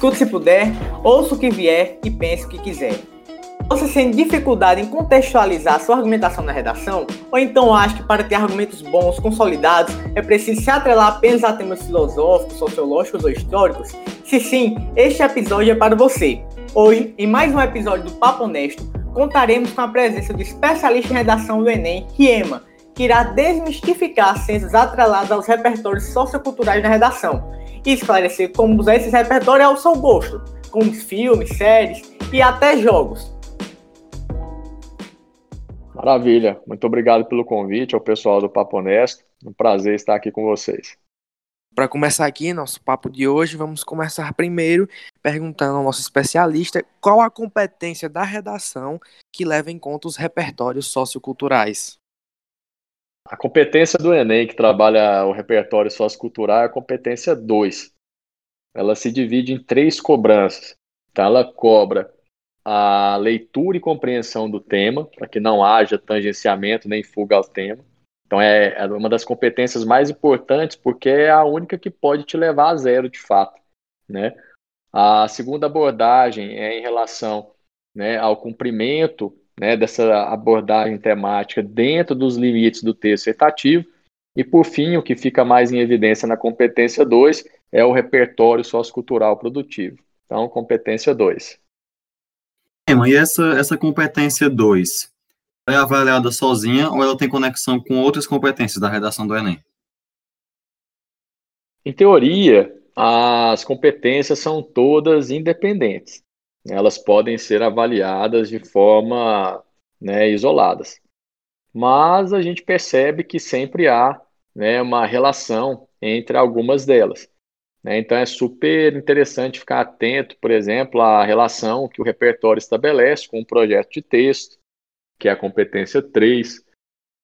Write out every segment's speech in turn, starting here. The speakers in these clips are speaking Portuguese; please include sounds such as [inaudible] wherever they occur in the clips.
Escute se puder, ouça o que vier e pense o que quiser. Você sente dificuldade em contextualizar sua argumentação na redação? Ou então acha que para ter argumentos bons, consolidados, é preciso se atrelar apenas a temas filosóficos, sociológicos ou históricos? Se sim, este episódio é para você. Hoje, em mais um episódio do Papo Honesto, contaremos com a presença do especialista em redação do Enem, Riema, que irá desmistificar ciências atreladas aos repertórios socioculturais na redação e esclarecer como usar esses repertórios ao seu gosto, como filmes, séries e até jogos. Maravilha, muito obrigado pelo convite ao pessoal do Papo Honesto, um prazer estar aqui com vocês. Para começar aqui nosso papo de hoje, vamos começar primeiro perguntando ao nosso especialista qual a competência da redação que leva em conta os repertórios socioculturais. A competência do Enem, que trabalha o repertório sociocultural, é a competência 2. Ela se divide em três cobranças. Então, ela cobra a leitura e compreensão do tema, para que não haja tangenciamento nem fuga ao tema. Então, é, é uma das competências mais importantes, porque é a única que pode te levar a zero, de fato. Né? A segunda abordagem é em relação né, ao cumprimento né, dessa abordagem temática dentro dos limites do texto citativo. E, por fim, o que fica mais em evidência na competência 2 é o repertório sociocultural produtivo. Então, competência 2. E essa, essa competência 2 é avaliada sozinha ou ela tem conexão com outras competências da redação do Enem? Em teoria, as competências são todas independentes elas podem ser avaliadas de forma né, isoladas. Mas a gente percebe que sempre há né, uma relação entre algumas delas. Né? Então é super interessante ficar atento, por exemplo, à relação que o repertório estabelece com o projeto de texto, que é a competência 3,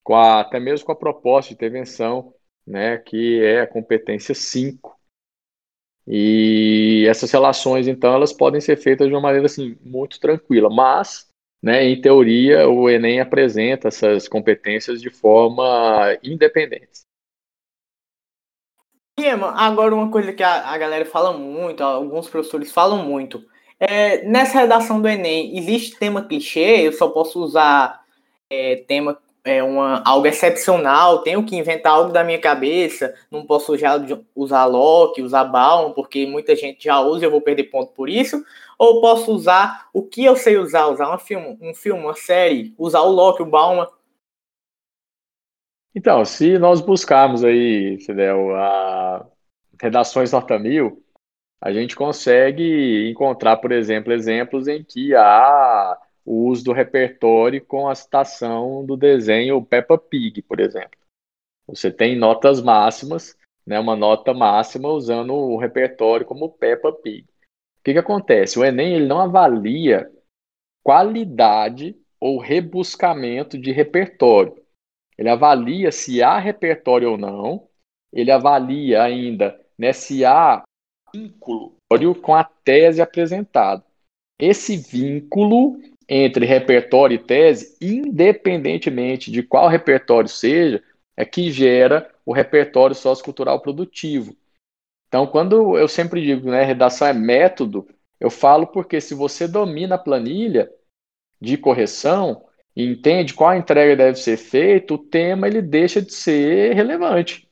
com a, até mesmo com a proposta de intervenção, né, que é a competência 5. E essas relações, então, elas podem ser feitas de uma maneira assim muito tranquila, mas, né, em teoria, o Enem apresenta essas competências de forma independente. Agora uma coisa que a, a galera fala muito, alguns professores falam muito, é, nessa redação do Enem, existe tema clichê? Eu só posso usar é, tema é uma, algo excepcional, tenho que inventar algo da minha cabeça, não posso já usar Loki, usar Baum, porque muita gente já usa e eu vou perder ponto por isso, ou posso usar o que eu sei usar, usar um filme, um filme, uma série, usar o Loki, o Baum. Então, se nós buscarmos aí, Fidel, a redações nota mil, a gente consegue encontrar, por exemplo, exemplos em que há o uso do repertório com a citação do desenho Peppa Pig, por exemplo. Você tem notas máximas, né, uma nota máxima usando o repertório como Peppa Pig. O que, que acontece? O Enem ele não avalia qualidade ou rebuscamento de repertório. Ele avalia se há repertório ou não, ele avalia ainda né, se há vínculo com a tese apresentada. Esse vínculo entre repertório e tese, independentemente de qual repertório seja, é que gera o repertório sociocultural produtivo. Então, quando eu sempre digo, né, redação é método, eu falo porque se você domina a planilha de correção e entende qual entrega deve ser feita, o tema ele deixa de ser relevante.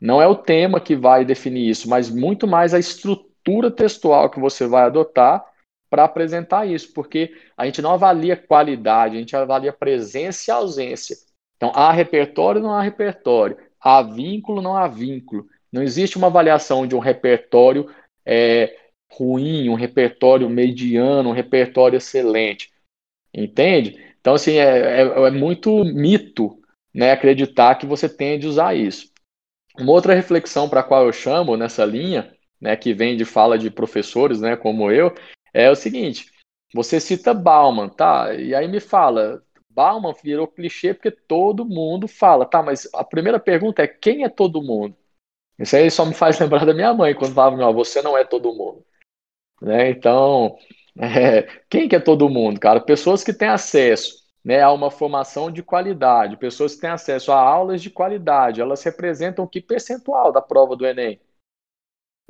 Não é o tema que vai definir isso, mas muito mais a estrutura textual que você vai adotar para apresentar isso, porque a gente não avalia qualidade, a gente avalia presença e ausência. Então, há repertório, não há repertório, há vínculo, não há vínculo. Não existe uma avaliação de um repertório é, ruim, um repertório mediano, um repertório excelente. Entende? Então, assim, é, é, é muito mito né, acreditar que você tem de usar isso. Uma outra reflexão para a qual eu chamo nessa linha, né, que vem de fala de professores, né, como eu, é o seguinte: você cita Bauman, tá? E aí me fala, Bauman virou clichê porque todo mundo fala, tá? Mas a primeira pergunta é quem é todo mundo? Isso aí só me faz lembrar da minha mãe quando falava, não, você não é todo mundo, né? Então, [laughs] é, quem que é todo mundo, cara? Pessoas que têm acesso né, a uma formação de qualidade, pessoas que têm acesso a aulas de qualidade, elas representam que percentual da prova do Enem?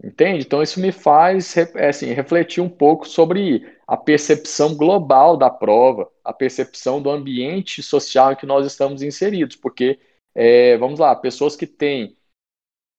Entende? Então isso me faz é, assim, refletir um pouco sobre a percepção global da prova, a percepção do ambiente social em que nós estamos inseridos, porque é, vamos lá, pessoas que têm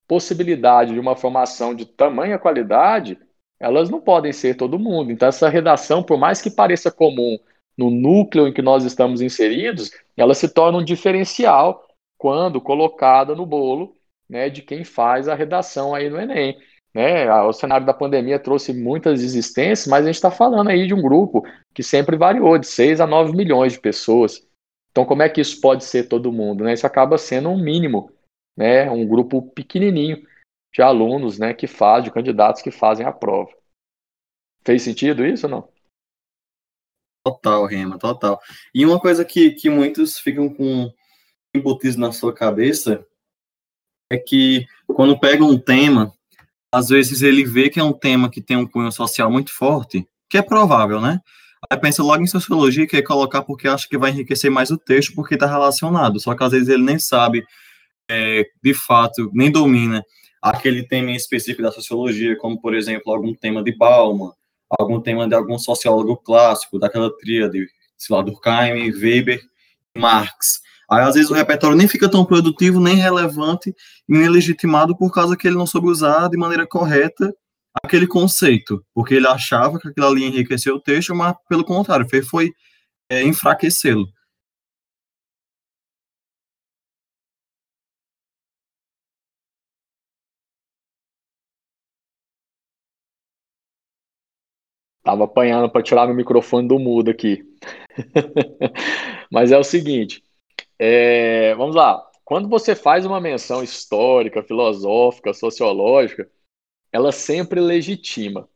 possibilidade de uma formação de tamanha qualidade, elas não podem ser todo mundo. Então essa redação, por mais que pareça comum no núcleo em que nós estamos inseridos, ela se torna um diferencial quando colocada no bolo né, de quem faz a redação aí no Enem. Né? O cenário da pandemia trouxe muitas existências, mas a gente está falando aí de um grupo que sempre variou, de 6 a 9 milhões de pessoas. Então, como é que isso pode ser todo mundo? Né? Isso acaba sendo um mínimo, né? um grupo pequenininho de alunos né, que faz, de candidatos que fazem a prova. Fez sentido isso ou não? Total, Rema, total. E uma coisa que, que muitos ficam com embutidos na sua cabeça é que quando pega um tema às vezes ele vê que é um tema que tem um cunho social muito forte, que é provável, né? Aí pensa logo em sociologia e quer colocar porque acha que vai enriquecer mais o texto porque está relacionado. Só que às vezes ele nem sabe, é, de fato, nem domina aquele tema em específico da sociologia, como, por exemplo, algum tema de Bauman, algum tema de algum sociólogo clássico, daquela tríade, sei lá, Durkheim, Weber, Marx. Aí, às vezes, o repertório nem fica tão produtivo, nem relevante, nem legitimado, por causa que ele não soube usar de maneira correta aquele conceito, porque ele achava que aquilo ali enriqueceu o texto, mas, pelo contrário, fez foi é, enfraquecê-lo. Tava apanhando para tirar meu microfone do mudo aqui. [laughs] Mas é o seguinte, é, vamos lá. Quando você faz uma menção histórica, filosófica, sociológica, ela sempre legitima.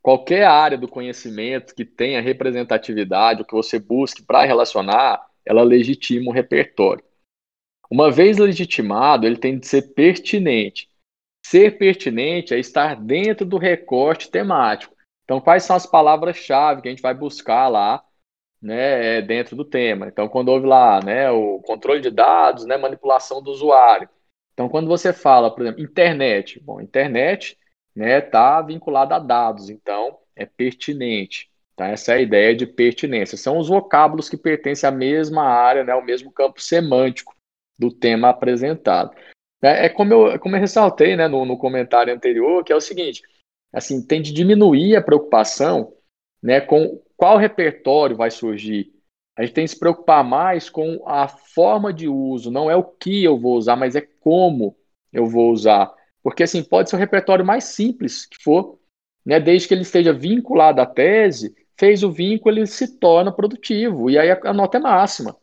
Qualquer área do conhecimento que tenha representatividade, o que você busque para relacionar, ela legitima o repertório. Uma vez legitimado, ele tem de ser pertinente. Ser pertinente é estar dentro do recorte temático. Então, quais são as palavras-chave que a gente vai buscar lá né, é dentro do tema. Então, quando houve lá né, o controle de dados, né, manipulação do usuário. Então, quando você fala, por exemplo, internet, bom, internet está né, tá vinculada a dados, então é pertinente. Tá? Essa é a ideia de pertinência. São os vocábulos que pertencem à mesma área, né, ao mesmo campo semântico do tema apresentado. É, é como, eu, como eu ressaltei né, no, no comentário anterior, que é o seguinte, assim, tem de diminuir a preocupação né, com qual repertório vai surgir. A gente tem que se preocupar mais com a forma de uso, não é o que eu vou usar, mas é como eu vou usar. Porque assim, pode ser o repertório mais simples que for, né, desde que ele esteja vinculado à tese, fez o vínculo, ele se torna produtivo, e aí a nota é máxima.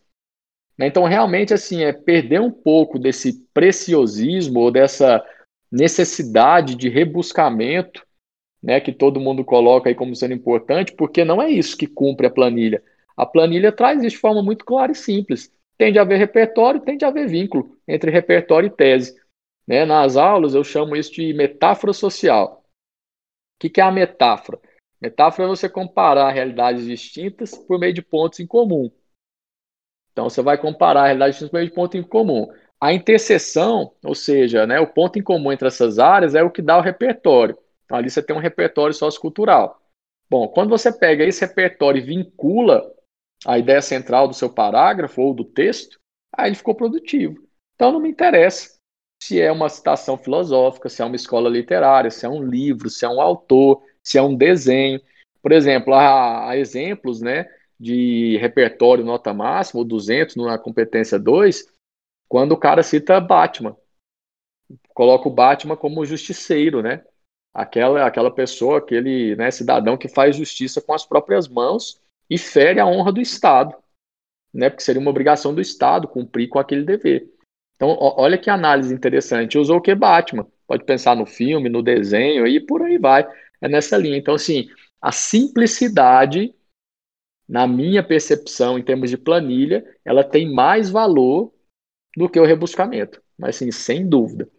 Né, então, realmente, assim, é perder um pouco desse preciosismo ou dessa necessidade de rebuscamento né, que todo mundo coloca aí como sendo importante, porque não é isso que cumpre a planilha. A planilha traz isso de forma muito clara e simples. Tem de haver repertório, tem de haver vínculo entre repertório e tese. Né? Nas aulas eu chamo isso de metáfora social. O que, que é a metáfora? Metáfora é você comparar realidades distintas por meio de pontos em comum. Então você vai comparar realidades distintas por meio de pontos em comum. A interseção, ou seja, né, o ponto em comum entre essas áreas é o que dá o repertório. Ali você tem um repertório sociocultural. Bom, quando você pega esse repertório e vincula a ideia central do seu parágrafo ou do texto, aí ele ficou produtivo. Então, não me interessa se é uma citação filosófica, se é uma escola literária, se é um livro, se é um autor, se é um desenho. Por exemplo, há, há exemplos né, de repertório nota máxima, ou 200 na competência 2, quando o cara cita Batman. Coloca o Batman como justiceiro, né? Aquela, aquela pessoa, aquele né, cidadão que faz justiça com as próprias mãos e fere a honra do Estado, né, porque seria uma obrigação do Estado cumprir com aquele dever. Então, olha que análise interessante. Usou o que Batman? Pode pensar no filme, no desenho e por aí vai. É nessa linha. Então, assim, a simplicidade, na minha percepção, em termos de planilha, ela tem mais valor do que o rebuscamento. Mas, assim, sem dúvida.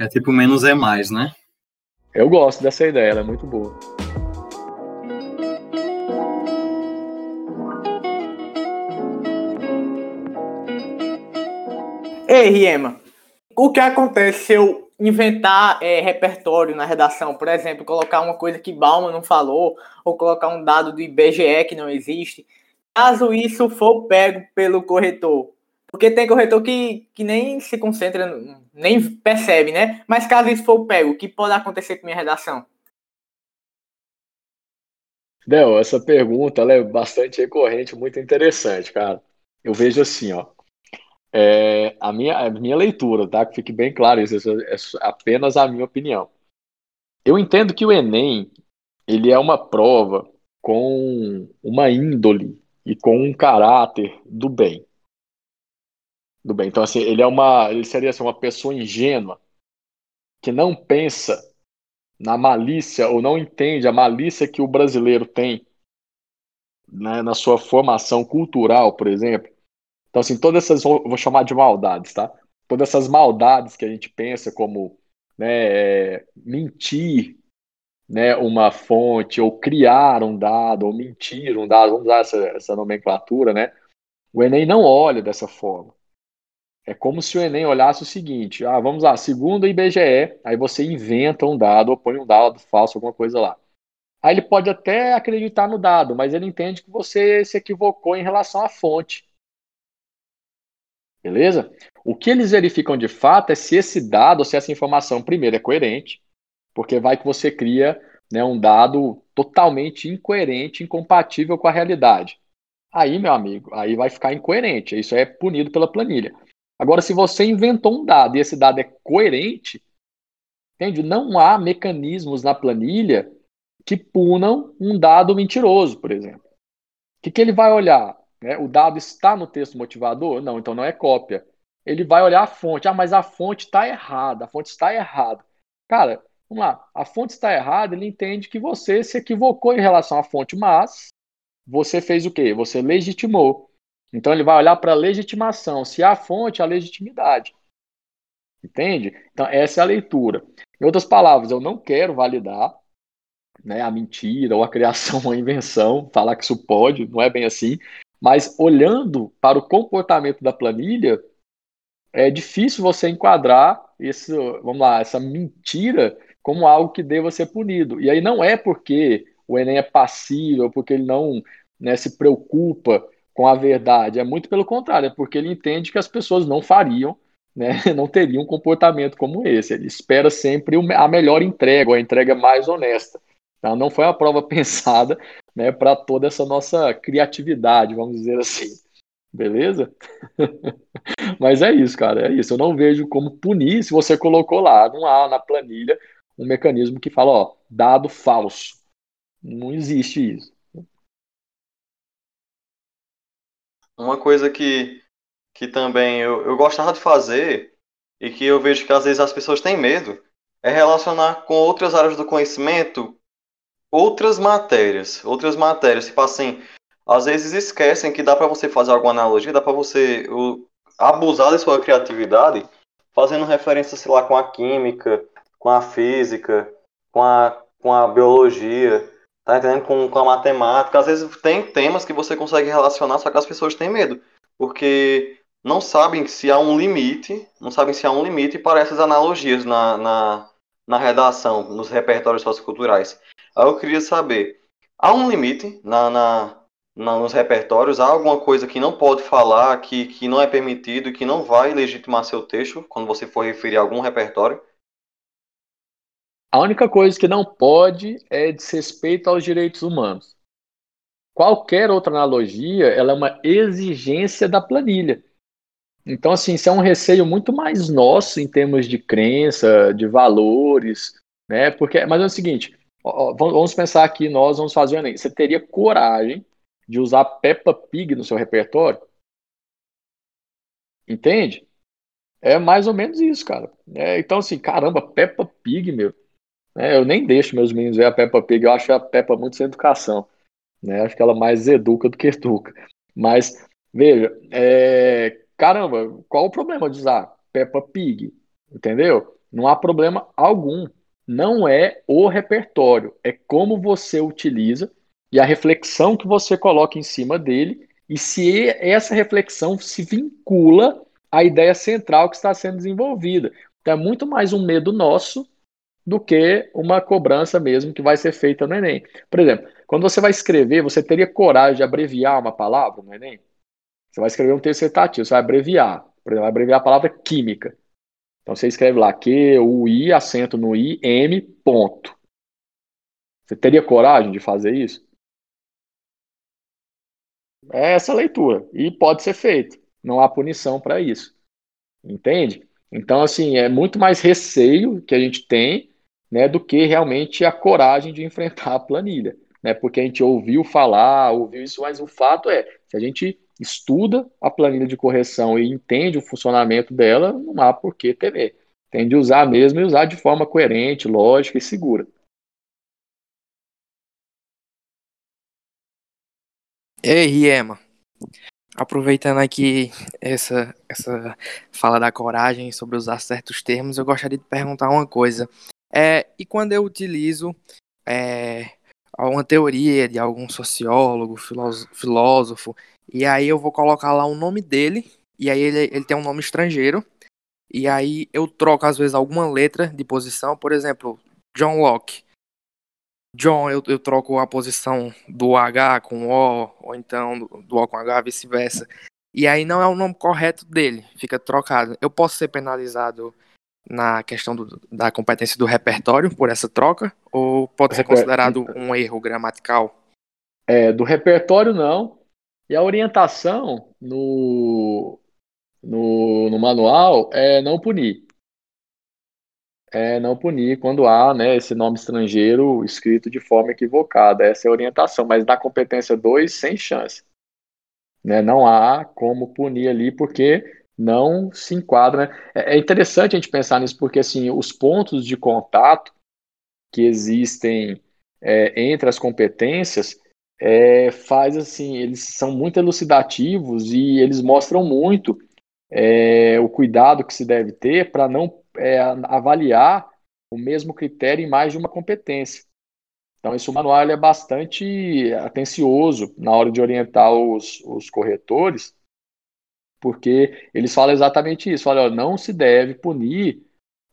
É tipo menos é mais, né? Eu gosto dessa ideia, ela é muito boa. Ei, Riema, o que acontece se eu inventar é, repertório na redação, por exemplo, colocar uma coisa que Bauman não falou, ou colocar um dado do IBGE que não existe, caso isso for pego pelo corretor. Porque tem corretor que, que nem se concentra, nem percebe, né? Mas caso isso for pego, o que pode acontecer com minha redação? Del, essa pergunta é bastante recorrente, muito interessante, cara. Eu vejo assim, ó. É, a, minha, a minha leitura, tá? Que fique bem claro, isso é apenas a minha opinião. Eu entendo que o Enem ele é uma prova com uma índole e com um caráter do bem. Do bem. Então, assim, ele é uma. Ele seria assim, uma pessoa ingênua que não pensa na malícia ou não entende a malícia que o brasileiro tem né, na sua formação cultural, por exemplo. Então, assim, todas essas, vou chamar de maldades, tá? Todas essas maldades que a gente pensa como né, é, mentir né, uma fonte, ou criar um dado, ou mentir um dado, vamos usar essa, essa nomenclatura, né? O Enem não olha dessa forma. É como se o Enem olhasse o seguinte: ah, vamos lá, segundo o IBGE, aí você inventa um dado ou põe um dado falso, alguma coisa lá. Aí ele pode até acreditar no dado, mas ele entende que você se equivocou em relação à fonte. Beleza? O que eles verificam de fato é se esse dado, se essa informação, primeiro, é coerente, porque vai que você cria né, um dado totalmente incoerente, incompatível com a realidade. Aí, meu amigo, aí vai ficar incoerente. Isso é punido pela planilha. Agora, se você inventou um dado e esse dado é coerente, entende? Não há mecanismos na planilha que punam um dado mentiroso, por exemplo. O que, que ele vai olhar? Né? O dado está no texto motivador? Não, então não é cópia. Ele vai olhar a fonte. Ah, mas a fonte está errada. A fonte está errada. Cara, vamos lá. A fonte está errada, ele entende que você se equivocou em relação à fonte, mas você fez o quê? Você legitimou. Então ele vai olhar para a legitimação, se há fonte, a legitimidade. Entende? Então essa é a leitura. Em outras palavras, eu não quero validar né, a mentira ou a criação ou [laughs] a invenção, falar que isso pode, não é bem assim, mas olhando para o comportamento da planilha, é difícil você enquadrar esse, vamos lá, essa mentira como algo que deva ser punido. E aí não é porque o Enem é passível, porque ele não né, se preocupa com a verdade. É muito pelo contrário, é porque ele entende que as pessoas não fariam, né, [laughs] não teriam um comportamento como esse. Ele espera sempre a melhor entrega, a entrega mais honesta. Então, não foi uma prova [laughs] pensada né, para toda essa nossa criatividade, vamos dizer assim. Beleza? [laughs] Mas é isso, cara, é isso. Eu não vejo como punir se você colocou lá, não há na planilha um mecanismo que fala, ó, dado falso. Não existe isso. Uma coisa que, que também eu, eu gostava de fazer e que eu vejo que às vezes as pessoas têm medo é relacionar com outras áreas do conhecimento, outras matérias, outras matérias, tipo assim, às vezes esquecem que dá para você fazer alguma analogia, dá para você o, abusar da sua criatividade, fazendo referência, sei lá, com a química, com a física, com a, com a biologia, Tá entendendo? Com, com a matemática. Às vezes tem temas que você consegue relacionar, só que as pessoas têm medo. Porque não sabem se há um limite, não sabem se há um limite para essas analogias na, na, na redação, nos repertórios socioculturais. Aí eu queria saber, há um limite na, na, na, nos repertórios? Há alguma coisa que não pode falar, que, que não é permitido, que não vai legitimar seu texto, quando você for referir a algum repertório? A única coisa que não pode é desrespeito aos direitos humanos. Qualquer outra analogia, ela é uma exigência da planilha. Então, assim, isso é um receio muito mais nosso em termos de crença, de valores, né? Porque, mas é o seguinte, ó, vamos pensar aqui, nós vamos fazer o Enem. Você teria coragem de usar Peppa Pig no seu repertório? Entende? É mais ou menos isso, cara. É, então, assim, caramba, Peppa Pig, meu. É, eu nem deixo meus meninos ver a Peppa Pig, eu acho a Peppa muito sem educação. Né? Acho que ela mais educa do que educa. Mas, veja, é... caramba, qual o problema de usar Peppa Pig? Entendeu? Não há problema algum. Não é o repertório, é como você utiliza e a reflexão que você coloca em cima dele e se essa reflexão se vincula à ideia central que está sendo desenvolvida. Então é muito mais um medo nosso do que uma cobrança mesmo que vai ser feita no Enem. Por exemplo, quando você vai escrever, você teria coragem de abreviar uma palavra no Enem? Você vai escrever um texto você vai abreviar. Por exemplo, vai abreviar a palavra química. Então você escreve lá Q, U, I, acento no I, M, ponto. Você teria coragem de fazer isso? É essa leitura. E pode ser feito. Não há punição para isso. Entende? Então, assim, é muito mais receio que a gente tem né, do que realmente a coragem de enfrentar a planilha. Né, porque a gente ouviu falar, ouviu isso, mas o fato é, se a gente estuda a planilha de correção e entende o funcionamento dela, não há por que temer. Tem de usar mesmo e usar de forma coerente, lógica e segura. Ei, Riema, aproveitando aqui essa, essa fala da coragem sobre usar certos termos, eu gostaria de perguntar uma coisa. É, e quando eu utilizo é, uma teoria de algum sociólogo, filósofo, e aí eu vou colocar lá o nome dele, e aí ele, ele tem um nome estrangeiro, e aí eu troco às vezes alguma letra de posição, por exemplo, John Locke. John, eu, eu troco a posição do H com O, ou então do O com H, vice-versa. E aí não é o nome correto dele, fica trocado. Eu posso ser penalizado na questão do, da competência do repertório por essa troca? Ou pode ser considerado um erro gramatical? É, do repertório não. E a orientação no, no, no manual é não punir é não punir quando há né, esse nome estrangeiro escrito de forma equivocada. Essa é a orientação, mas na competência 2, sem chance. Né, não há como punir ali, porque não se enquadra. Né? É, interessante a gente pensar nisso, porque assim, os pontos de contato que existem é, entre as competências é, faz assim, eles são muito elucidativos e eles mostram muito é, o cuidado que se deve ter para não é, avaliar o mesmo critério em mais de uma competência. Então, esse manual é bastante atencioso na hora de orientar os, os corretores, porque eles falam exatamente isso. Olha, não se deve punir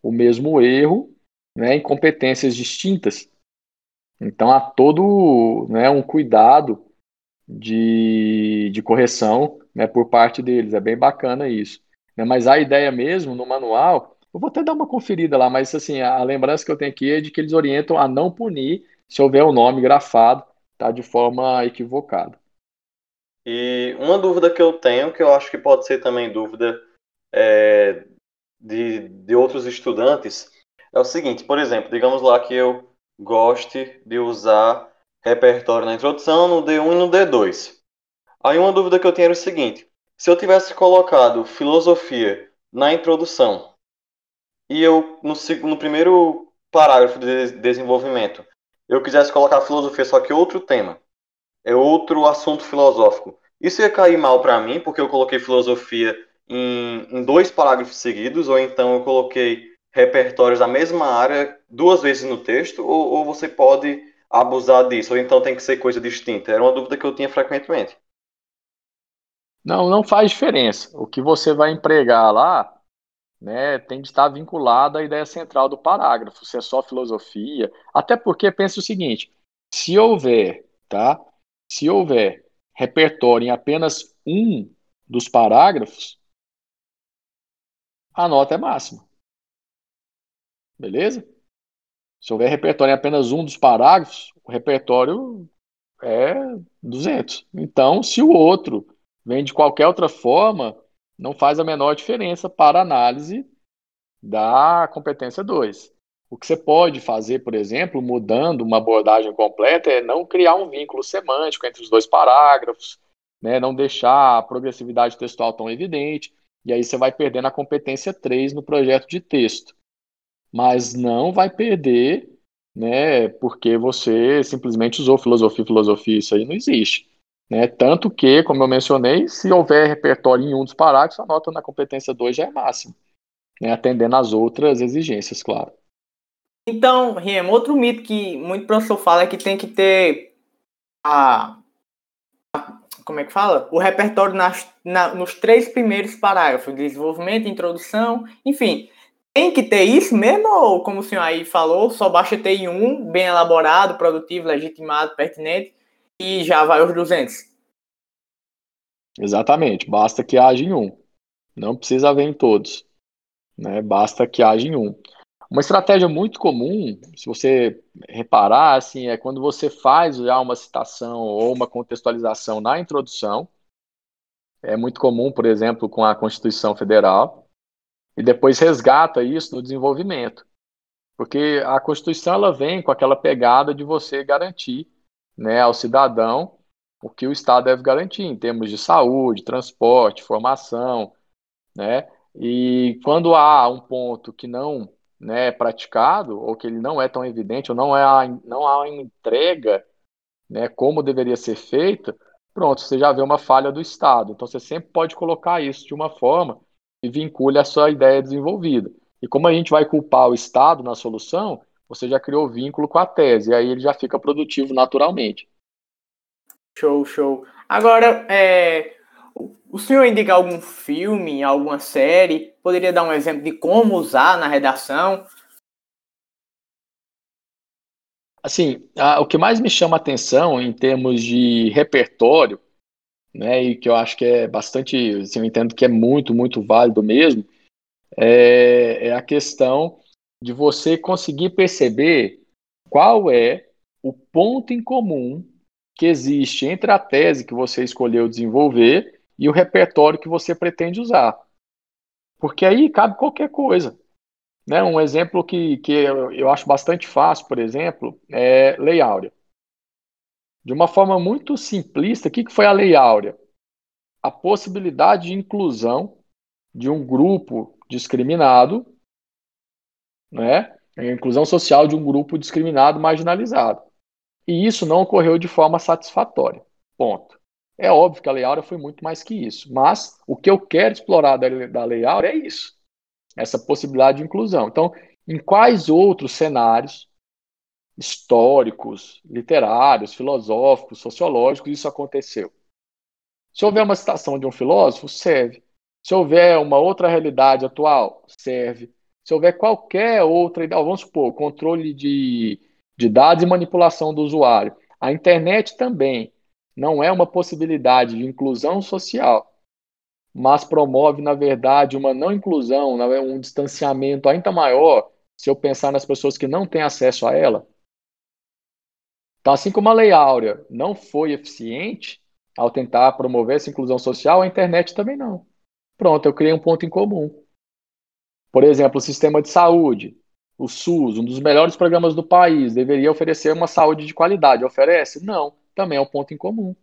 o mesmo erro né, em competências distintas. Então, há todo né, um cuidado de, de correção né, por parte deles. É bem bacana isso. Né? Mas a ideia mesmo no manual eu vou até dar uma conferida lá, mas assim, a, lembrança que eu tenho aqui é de que eles orientam a não punir se houver o um nome grafado, tá, de forma equivocada. E uma dúvida que eu tenho, que eu acho que pode ser também dúvida é, de, de outros estudantes, é o seguinte, por exemplo, digamos lá que eu goste de usar repertório na introdução, no D1 e no D2. Aí uma dúvida que eu tenho era o seguinte, se eu tivesse colocado filosofia na introdução e eu, no, no primeiro parágrafo de desenvolvimento, eu quisesse colocar filosofia, só que outro tema, é outro assunto filosófico, isso ia cair mal para mim, porque eu coloquei filosofia em, em dois parágrafos seguidos, ou então eu coloquei repertórios da mesma área duas vezes no texto, ou, ou você pode abusar disso, ou então tem que ser coisa distinta? Era uma dúvida que eu tinha frequentemente. Não, não faz diferença. O que você vai empregar lá né, tem de estar vinculado à ideia central do parágrafo, se é só filosofia. Até porque pense o seguinte: se houver, tá? Se houver repertório em apenas um dos parágrafos, a nota é máxima. Beleza? Se houver repertório em apenas um dos parágrafos, o repertório é 200. Então, se o outro vem de qualquer outra forma, não faz a menor diferença para a análise da competência 2. O que você pode fazer, por exemplo, mudando uma abordagem completa, é não criar um vínculo semântico entre os dois parágrafos, né, não deixar a progressividade textual tão evidente, e aí você vai perdendo a competência 3 no projeto de texto. Mas não vai perder, né, porque você simplesmente usou filosofia, filosofia, isso aí não existe. Né? Tanto que, como eu mencionei, se houver repertório em um dos parágrafos, a nota na competência 2 já é máxima, né? atendendo às outras exigências, claro. Então, Riem, outro mito que muito professor fala é que tem que ter a. a como é que fala? O repertório nas, na, nos três primeiros parágrafos: desenvolvimento, introdução, enfim. tem que ter isso mesmo, ou como o senhor aí falou, só basta ter em um bem elaborado, produtivo, legitimado, pertinente, e já vai os 200? Exatamente, basta que haja em um. Não precisa haver em todos. Né? Basta que haja em um. Uma estratégia muito comum, se você reparar, assim, é quando você faz já uma citação ou uma contextualização na introdução. É muito comum, por exemplo, com a Constituição Federal, e depois resgata isso no desenvolvimento. Porque a Constituição ela vem com aquela pegada de você garantir né, ao cidadão o que o Estado deve garantir em termos de saúde, transporte, formação, né? E quando há um ponto que não né, praticado, ou que ele não é tão evidente, ou não, é não há uma entrega né, como deveria ser feita, pronto, você já vê uma falha do Estado. Então você sempre pode colocar isso de uma forma que vincule a sua ideia desenvolvida. E como a gente vai culpar o Estado na solução, você já criou vínculo com a tese, e aí ele já fica produtivo naturalmente. Show, show. Agora, é, o senhor indica algum filme, alguma série? Poderia dar um exemplo de como usar na redação? Assim, a, o que mais me chama a atenção em termos de repertório, né, e que eu acho que é bastante, assim, eu entendo que é muito, muito válido mesmo, é, é a questão de você conseguir perceber qual é o ponto em comum que existe entre a tese que você escolheu desenvolver e o repertório que você pretende usar. Porque aí cabe qualquer coisa. Né? Um exemplo que, que eu acho bastante fácil, por exemplo, é Lei Áurea. De uma forma muito simplista, o que foi a Lei Áurea? A possibilidade de inclusão de um grupo discriminado, né? a inclusão social de um grupo discriminado, marginalizado. E isso não ocorreu de forma satisfatória. Ponto. É óbvio que a Lei Áurea foi muito mais que isso, mas o que eu quero explorar da, da Lei Áurea é isso, essa possibilidade de inclusão. Então, em quais outros cenários históricos, literários, filosóficos, sociológicos isso aconteceu? Se houver uma citação de um filósofo, serve. Se houver uma outra realidade atual, serve. Se houver qualquer outra, vamos supor, controle de, de dados e manipulação do usuário. A internet também não é uma possibilidade de inclusão social, mas promove, na verdade, uma não inclusão, um distanciamento ainda maior se eu pensar nas pessoas que não têm acesso a ela. Então, assim como a Lei Áurea não foi eficiente ao tentar promover essa inclusão social, a internet também não. Pronto, eu criei um ponto em comum. Por exemplo, o sistema de saúde, o SUS, um dos melhores programas do país, deveria oferecer uma saúde de qualidade. Oferece? Não também é um ponto em comum.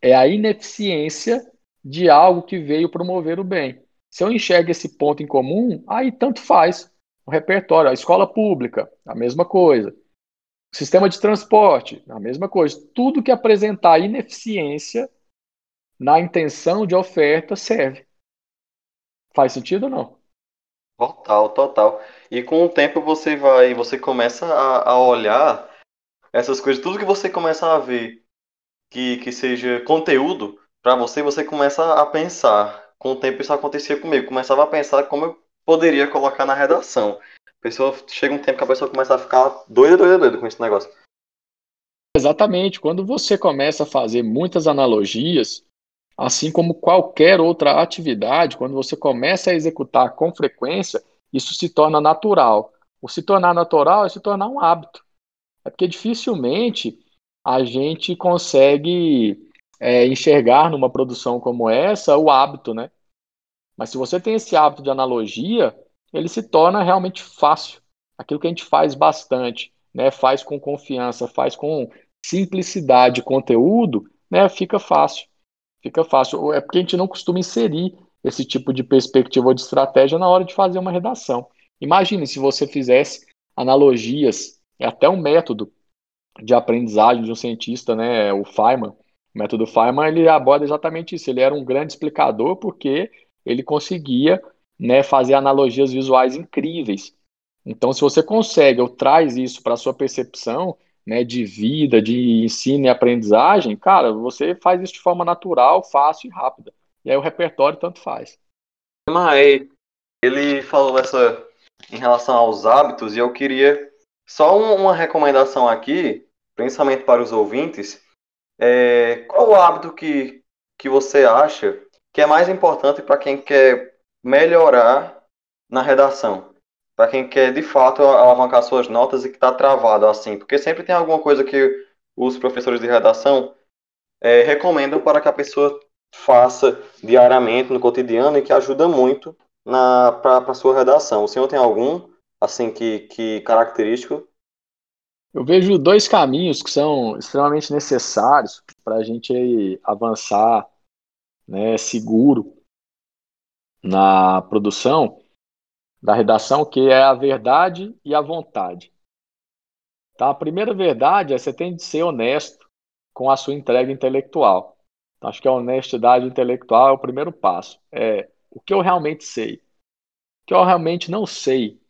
É a ineficiência de algo que veio promover o bem. Se eu enxergo esse ponto em comum, aí tanto faz. O repertório, a escola pública, a mesma coisa. O sistema de transporte, a mesma coisa. Tudo que apresentar ineficiência na intenção de oferta serve. Faz sentido ou não? Total, total. E com o tempo você vai, você começa a, a olhar essas coisas, tudo que você começa a ver que, que seja conteúdo para você, você começa a pensar. Com o tempo isso acontecia comigo, começava a pensar como eu poderia colocar na redação. Pessoa chega um tempo que a pessoa começa a ficar doida, doida, doida com esse negócio. Exatamente. Quando você começa a fazer muitas analogias, assim como qualquer outra atividade, quando você começa a executar com frequência, isso se torna natural. O se tornar natural é se tornar um hábito. É porque dificilmente a gente consegue é, enxergar numa produção como essa o hábito, né? Mas se você tem esse hábito de analogia, ele se torna realmente fácil. Aquilo que a gente faz bastante, né? Faz com confiança, faz com simplicidade de conteúdo, né? Fica fácil. Fica fácil. É porque a gente não costuma inserir esse tipo de perspectiva ou de estratégia na hora de fazer uma redação. Imagine se você fizesse analogias é até um método de aprendizagem de um cientista, né, o Feynman. O método Feynman ele aborda exatamente isso. Ele era um grande explicador porque ele conseguia né, fazer analogias visuais incríveis. Então, se você consegue ou traz isso para a sua percepção né, de vida, de ensino e aprendizagem, cara, você faz isso de forma natural, fácil e rápida. E aí o repertório tanto faz. Mas ele falou essa em relação aos hábitos, e eu queria só uma recomendação aqui, principalmente para os ouvintes. É, qual o hábito que, que você acha que é mais importante para quem quer melhorar na redação? Para quem quer de fato alavancar suas notas e que está travado assim? Porque sempre tem alguma coisa que os professores de redação é, recomendam para que a pessoa faça diariamente no cotidiano e que ajuda muito para a sua redação. O senhor tem algum assim que, que característico? Eu vejo dois caminhos que são extremamente necessários para a gente avançar né, seguro na produção da redação, que é a verdade e a vontade. Tá? A primeira verdade é você tem de ser honesto com a sua entrega intelectual. Então, acho que a honestidade intelectual é o primeiro passo. É o que eu realmente sei, o que eu realmente não sei,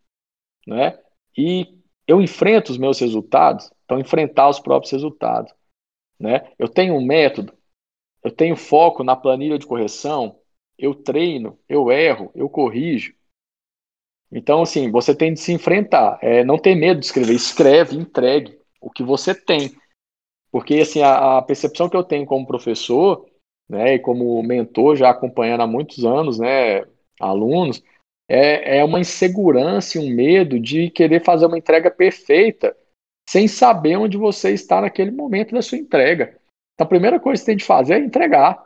né? E eu enfrento os meus resultados, então enfrentar os próprios resultados, né? Eu tenho um método, eu tenho foco na planilha de correção, eu treino, eu erro, eu corrijo. Então, assim, você tem de se enfrentar, é, não ter medo de escrever, escreve, entregue o que você tem. Porque, assim, a, a percepção que eu tenho como professor, né, e como mentor, já acompanhando há muitos anos, né, alunos, é, é uma insegurança e um medo de querer fazer uma entrega perfeita sem saber onde você está naquele momento da sua entrega. Então, a primeira coisa que você tem de fazer é entregar.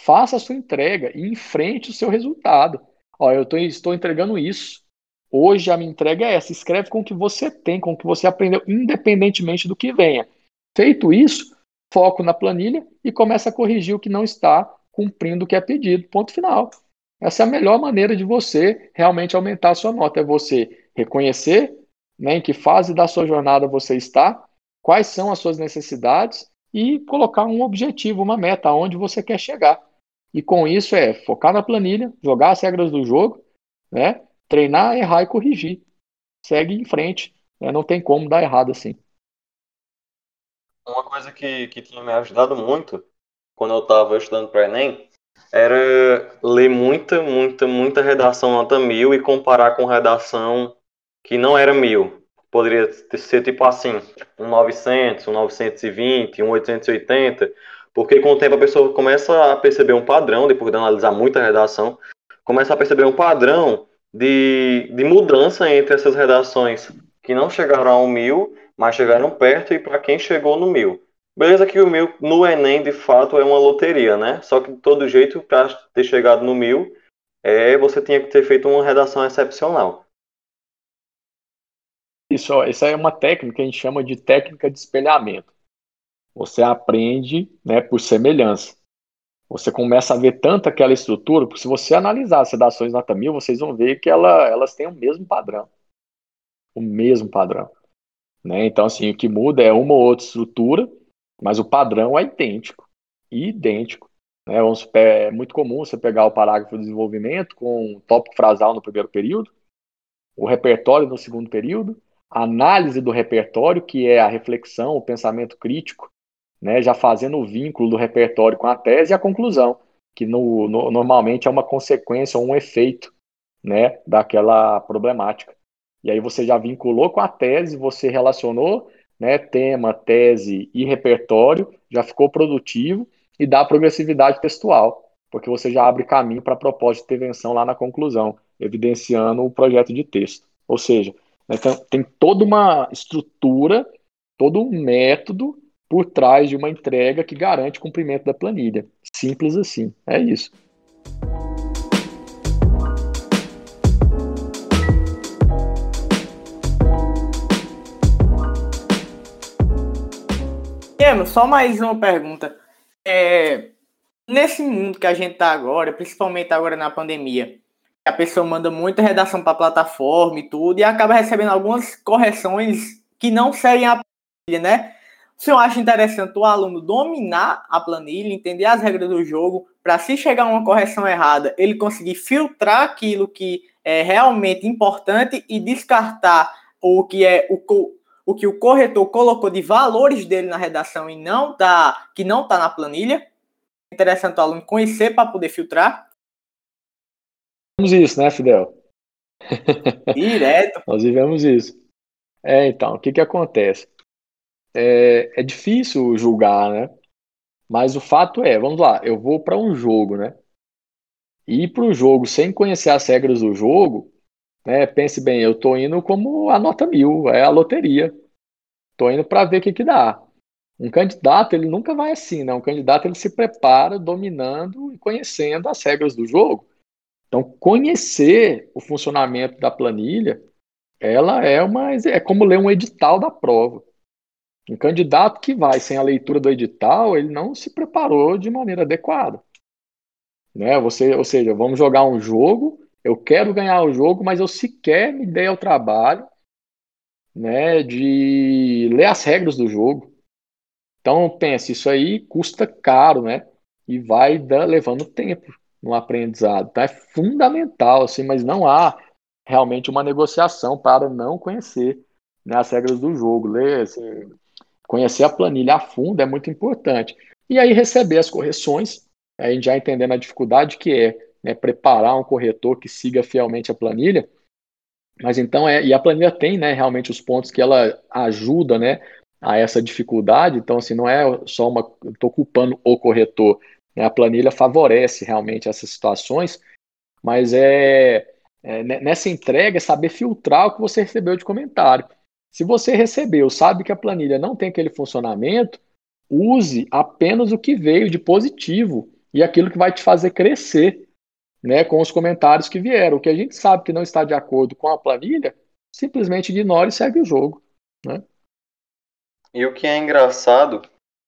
Faça a sua entrega e enfrente o seu resultado. Ó, eu tô, estou entregando isso. Hoje a minha entrega é essa. Escreve com o que você tem, com o que você aprendeu, independentemente do que venha. Feito isso, foco na planilha e começa a corrigir o que não está cumprindo o que é pedido. Ponto final. Essa é a melhor maneira de você realmente aumentar a sua nota. É você reconhecer né, em que fase da sua jornada você está, quais são as suas necessidades e colocar um objetivo, uma meta, aonde você quer chegar. E com isso é focar na planilha, jogar as regras do jogo, né, treinar, errar e corrigir. Segue em frente. Né, não tem como dar errado assim. Uma coisa que, que tinha me ajudado muito quando eu estava estudando para Enem era ler muita, muita, muita redação nota mil e comparar com redação que não era mil. Poderia ser tipo assim, um 900, um 920, um 880, porque com o tempo a pessoa começa a perceber um padrão, depois de analisar muita redação, começa a perceber um padrão de, de mudança entre essas redações que não chegaram ao mil, mas chegaram perto e para quem chegou no mil. Beleza que o mil no Enem, de fato, é uma loteria, né? Só que, de todo jeito, para ter chegado no mil, é, você tinha que ter feito uma redação excepcional. Isso, isso é uma técnica que a gente chama de técnica de espelhamento. Você aprende né, por semelhança. Você começa a ver tanto aquela estrutura, porque se você analisar as redações nota mil, vocês vão ver que ela, elas têm o mesmo padrão. O mesmo padrão. Né? Então, assim, o que muda é uma ou outra estrutura, mas o padrão é idêntico. Idêntico. Né? É muito comum você pegar o parágrafo de desenvolvimento com o tópico frasal no primeiro período, o repertório no segundo período, a análise do repertório, que é a reflexão, o pensamento crítico, né? já fazendo o vínculo do repertório com a tese e a conclusão, que no, no, normalmente é uma consequência ou um efeito né, daquela problemática. E aí você já vinculou com a tese, você relacionou né, tema, tese e repertório, já ficou produtivo e dá progressividade textual, porque você já abre caminho para a proposta de intervenção lá na conclusão, evidenciando o projeto de texto. Ou seja, né, tem toda uma estrutura, todo um método por trás de uma entrega que garante cumprimento da planilha. Simples assim, é isso. Emo, só mais uma pergunta. É, nesse mundo que a gente tá agora, principalmente agora na pandemia, a pessoa manda muita redação para a plataforma e tudo, e acaba recebendo algumas correções que não seguem a planilha, né? O senhor acha interessante o aluno dominar a planilha, entender as regras do jogo, para se chegar a uma correção errada, ele conseguir filtrar aquilo que é realmente importante e descartar o que é o o que o corretor colocou de valores dele na redação e não tá, que não está na planilha. Interessante o aluno conhecer para poder filtrar. Temos isso, né, Fidel? [laughs] Direto. Nós vivemos isso. É, então, o que que acontece? É, é difícil julgar, né? Mas o fato é, vamos lá, eu vou para um jogo, né? E ir para o jogo sem conhecer as regras do jogo, né? Pense bem, eu tô indo como a nota mil, é a loteria. Tô indo para ver o que que dá. Um candidato, ele nunca vai assim, né? Um candidato, ele se prepara dominando e conhecendo as regras do jogo. Então, conhecer o funcionamento da planilha, ela é uma é como ler um edital da prova. Um candidato que vai sem a leitura do edital, ele não se preparou de maneira adequada. Né? Você, ou seja, vamos jogar um jogo, eu quero ganhar o jogo, mas eu sequer me dei ao trabalho né, de ler as regras do jogo. Então, pense, isso aí custa caro, né? E vai dar, levando tempo no aprendizado. Então, é fundamental, assim, mas não há realmente uma negociação para não conhecer né, as regras do jogo. Ler, assim, conhecer a planilha a fundo é muito importante. E aí receber as correções, a gente já entendendo a dificuldade que é né, preparar um corretor que siga fielmente a planilha. Mas então, é, e a planilha tem né, realmente os pontos que ela ajuda né, a essa dificuldade. Então, assim, não é só uma. Estou culpando o corretor. Né, a planilha favorece realmente essas situações, mas é, é nessa entrega é saber filtrar o que você recebeu de comentário. Se você recebeu, sabe que a planilha não tem aquele funcionamento, use apenas o que veio de positivo e aquilo que vai te fazer crescer, né, com os comentários que vieram. O que a gente sabe que não está de acordo com a planilha, simplesmente ignore e segue o jogo, né? E o que é engraçado,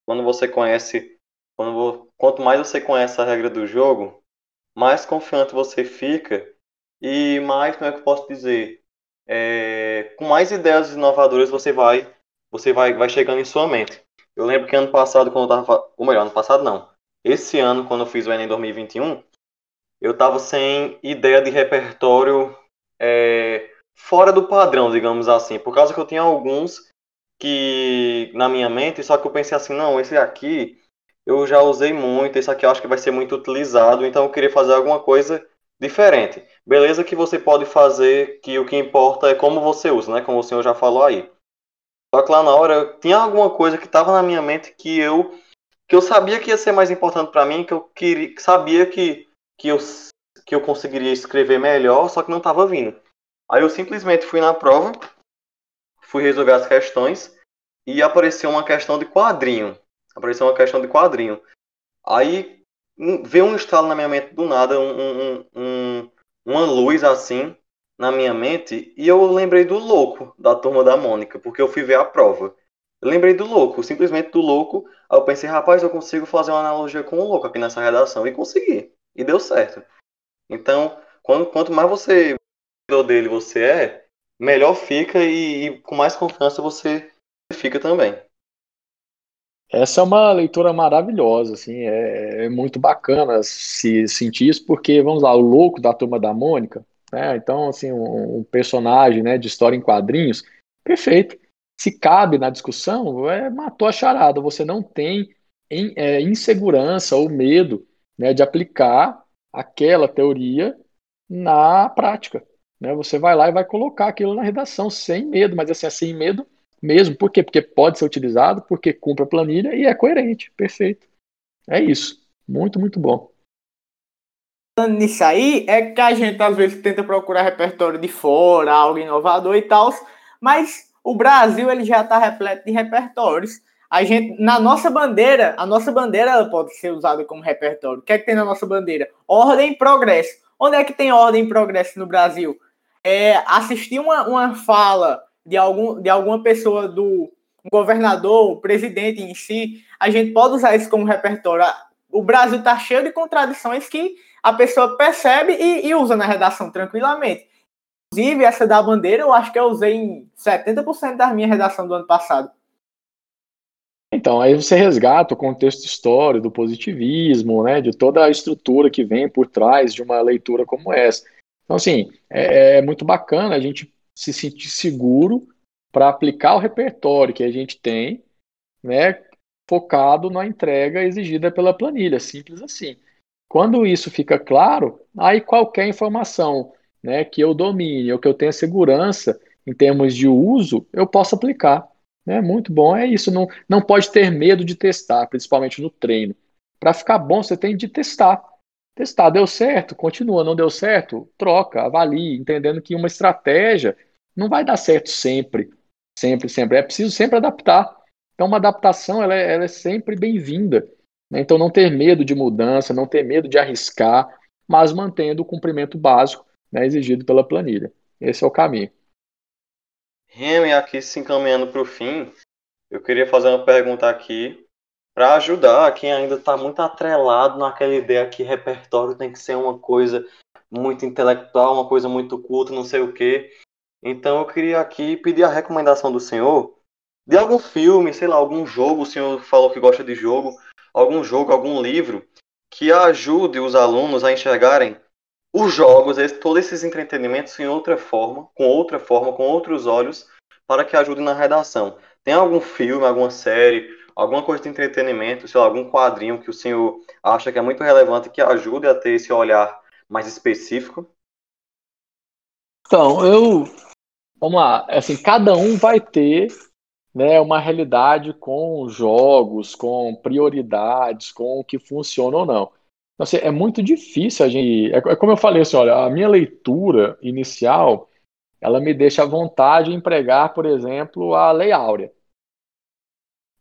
quando você conhece, quando, quanto mais você conhece a regra do jogo, mais confiante você fica e mais, como é que eu posso dizer, é, com mais ideias inovadoras você vai você vai, vai chegando em sua mente. Eu lembro que ano passado, quando eu tava. Ou melhor, ano passado não. Esse ano, quando eu fiz o Enem 2021, eu tava sem ideia de repertório é, fora do padrão, digamos assim. Por causa que eu tinha alguns que na minha mente, só que eu pensei assim, não, esse aqui eu já usei muito, esse aqui eu acho que vai ser muito utilizado, então eu queria fazer alguma coisa diferente. Beleza que você pode fazer que o que importa é como você usa, né? Como o senhor já falou aí. Só que lá na hora tinha alguma coisa que estava na minha mente que eu que eu sabia que ia ser mais importante para mim, que eu queria, sabia que que eu que eu conseguiria escrever melhor, só que não estava vindo. Aí eu simplesmente fui na prova, fui resolver as questões e apareceu uma questão de quadrinho. Apareceu uma questão de quadrinho. Aí veio um estalo na minha mente do nada, um, um, um, uma luz assim na minha mente, e eu lembrei do louco da turma da Mônica, porque eu fui ver a prova. Eu lembrei do louco, simplesmente do louco. Aí eu pensei, rapaz, eu consigo fazer uma analogia com o louco aqui nessa redação. E consegui. E deu certo. Então, quando, quanto mais você dele você é, melhor fica e, e com mais confiança você fica também. Essa é uma leitura maravilhosa, assim, é, é, muito bacana se sentir isso, porque, vamos lá, o louco da Turma da Mônica, né, então, assim, um, um personagem, né, de história em quadrinhos, perfeito. Se cabe na discussão, é, matou a charada, você não tem em, é, insegurança ou medo né, de aplicar aquela teoria na prática, né, você vai lá e vai colocar aquilo na redação sem medo, mas assim, é sem medo mesmo. Por quê? Porque pode ser utilizado, porque cumpre a planilha e é coerente. Perfeito. É isso. Muito, muito bom. Nisso aí, é que a gente às vezes tenta procurar repertório de fora, algo inovador e tal, mas o Brasil ele já está repleto de repertórios. A gente, na nossa bandeira, a nossa bandeira pode ser usada como repertório. O que é que tem na nossa bandeira? Ordem e progresso. Onde é que tem ordem e progresso no Brasil? É, assistir uma, uma fala de, algum, de alguma pessoa do governador, presidente em si, a gente pode usar isso como repertório. O Brasil está cheio de contradições que a pessoa percebe e, e, usa na redação tranquilamente. Inclusive, essa da bandeira, eu acho que eu usei em 70% da minha redação do ano passado. Então, aí você resgata o contexto histórico do positivismo, né, de toda a estrutura que vem por trás de uma leitura como essa. Então, assim, é, é muito bacana a gente se sentir seguro para aplicar o repertório que a gente tem, né, focado na entrega exigida pela planilha, simples assim. Quando isso fica claro, aí qualquer informação né, que eu domine, ou que eu tenha segurança em termos de uso, eu posso aplicar. Né? Muito bom, é isso. Não, não pode ter medo de testar, principalmente no treino. Para ficar bom, você tem de testar. Testar, deu certo, continua, não deu certo, troca, avalie, entendendo que uma estratégia não vai dar certo sempre, sempre, sempre. É preciso sempre adaptar. Então, uma adaptação ela é, ela é sempre bem-vinda. Né? Então, não ter medo de mudança, não ter medo de arriscar, mas mantendo o cumprimento básico né, exigido pela planilha. Esse é o caminho. Remy, aqui se encaminhando para o fim, eu queria fazer uma pergunta aqui para ajudar quem ainda está muito atrelado naquela ideia que repertório tem que ser uma coisa muito intelectual, uma coisa muito culta, não sei o quê. Então eu queria aqui pedir a recomendação do senhor de algum filme, sei lá, algum jogo, o senhor falou que gosta de jogo, algum jogo, algum livro que ajude os alunos a enxergarem os jogos, todos esses entretenimentos em outra forma, com outra forma, com outros olhos, para que ajude na redação. Tem algum filme, alguma série, alguma coisa de entretenimento, sei lá, algum quadrinho que o senhor acha que é muito relevante que ajude a ter esse olhar mais específico? Então, eu vamos lá, assim, cada um vai ter né, uma realidade com jogos, com prioridades, com o que funciona ou não. Assim, é muito difícil a gente. É, é como eu falei assim, olha, a minha leitura inicial ela me deixa à vontade de empregar, por exemplo, a Lei Áurea.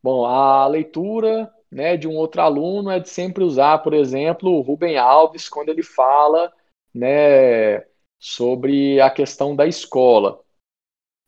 Bom, a leitura né, de um outro aluno é de sempre usar, por exemplo, o Rubem Alves, quando ele fala né, sobre a questão da escola.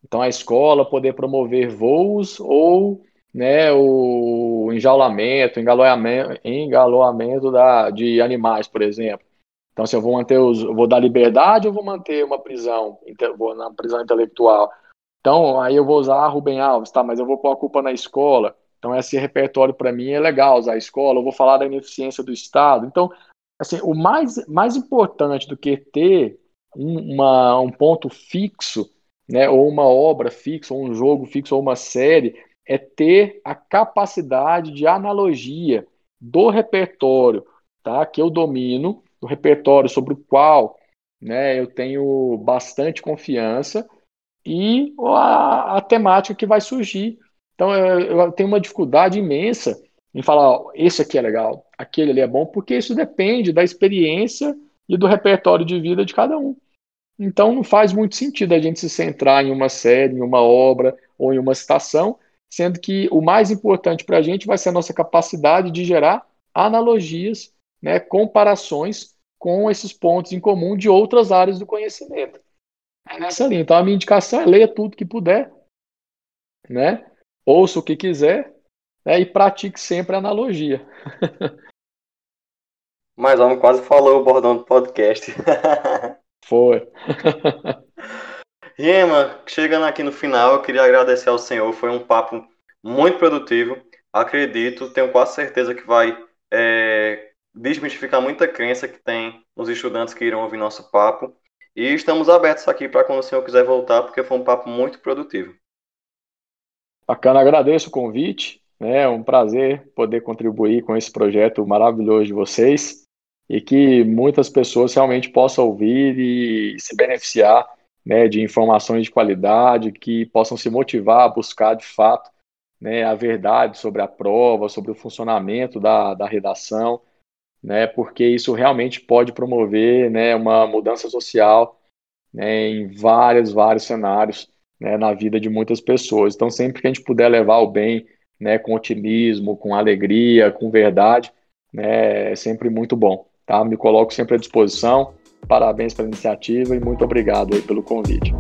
Então, a escola poder promover voos ou né, o enjaulamento, engaloamento, engaloamento da, de animais, por exemplo. Então, se eu vou manter os, vou dar liberdade ou vou manter uma prisão, vou na prisão intelectual. Então, aí eu vou usar Rubem Alves, tá? Mas eu vou pôr a culpa na escola. Então, esse repertório para mim é legal usar a escola, eu vou falar da ineficiência do Estado. Então, assim, o mais, mais importante do que ter um, uma, um ponto fixo, né, ou uma obra fixa, ou um jogo fixo, ou uma série, é ter a capacidade de analogia do repertório tá, que eu domino, do repertório sobre o qual né, eu tenho bastante confiança e a, a temática que vai surgir então eu, eu tenho uma dificuldade imensa em falar, ó, esse aqui é legal, aquele ali é bom, porque isso depende da experiência e do repertório de vida de cada um. Então não faz muito sentido a gente se centrar em uma série, em uma obra ou em uma citação, sendo que o mais importante para a gente vai ser a nossa capacidade de gerar analogias, né, comparações com esses pontos em comum de outras áreas do conhecimento. É nessa linha. Então a minha indicação é leia tudo que puder, né? ouça o que quiser né, e pratique sempre a analogia. [laughs] Mas homem quase falou o bordão do podcast. [laughs] Foi. [laughs] Rema, chegando aqui no final, eu queria agradecer ao senhor. Foi um papo muito produtivo. Acredito, tenho quase certeza que vai é, desmistificar muita crença que tem nos estudantes que irão ouvir nosso papo. E estamos abertos aqui para quando o senhor quiser voltar, porque foi um papo muito produtivo. Bacana, agradeço o convite. Né? É um prazer poder contribuir com esse projeto maravilhoso de vocês e que muitas pessoas realmente possam ouvir e se beneficiar né, de informações de qualidade, que possam se motivar a buscar de fato né, a verdade sobre a prova, sobre o funcionamento da, da redação, né, porque isso realmente pode promover né, uma mudança social né, em vários, vários cenários né, na vida de muitas pessoas. Então, sempre que a gente puder levar o bem, né, com otimismo, com alegria, com verdade, né, é sempre muito bom. Tá? Me coloco sempre à disposição. Parabéns pela iniciativa e muito obrigado pelo convite.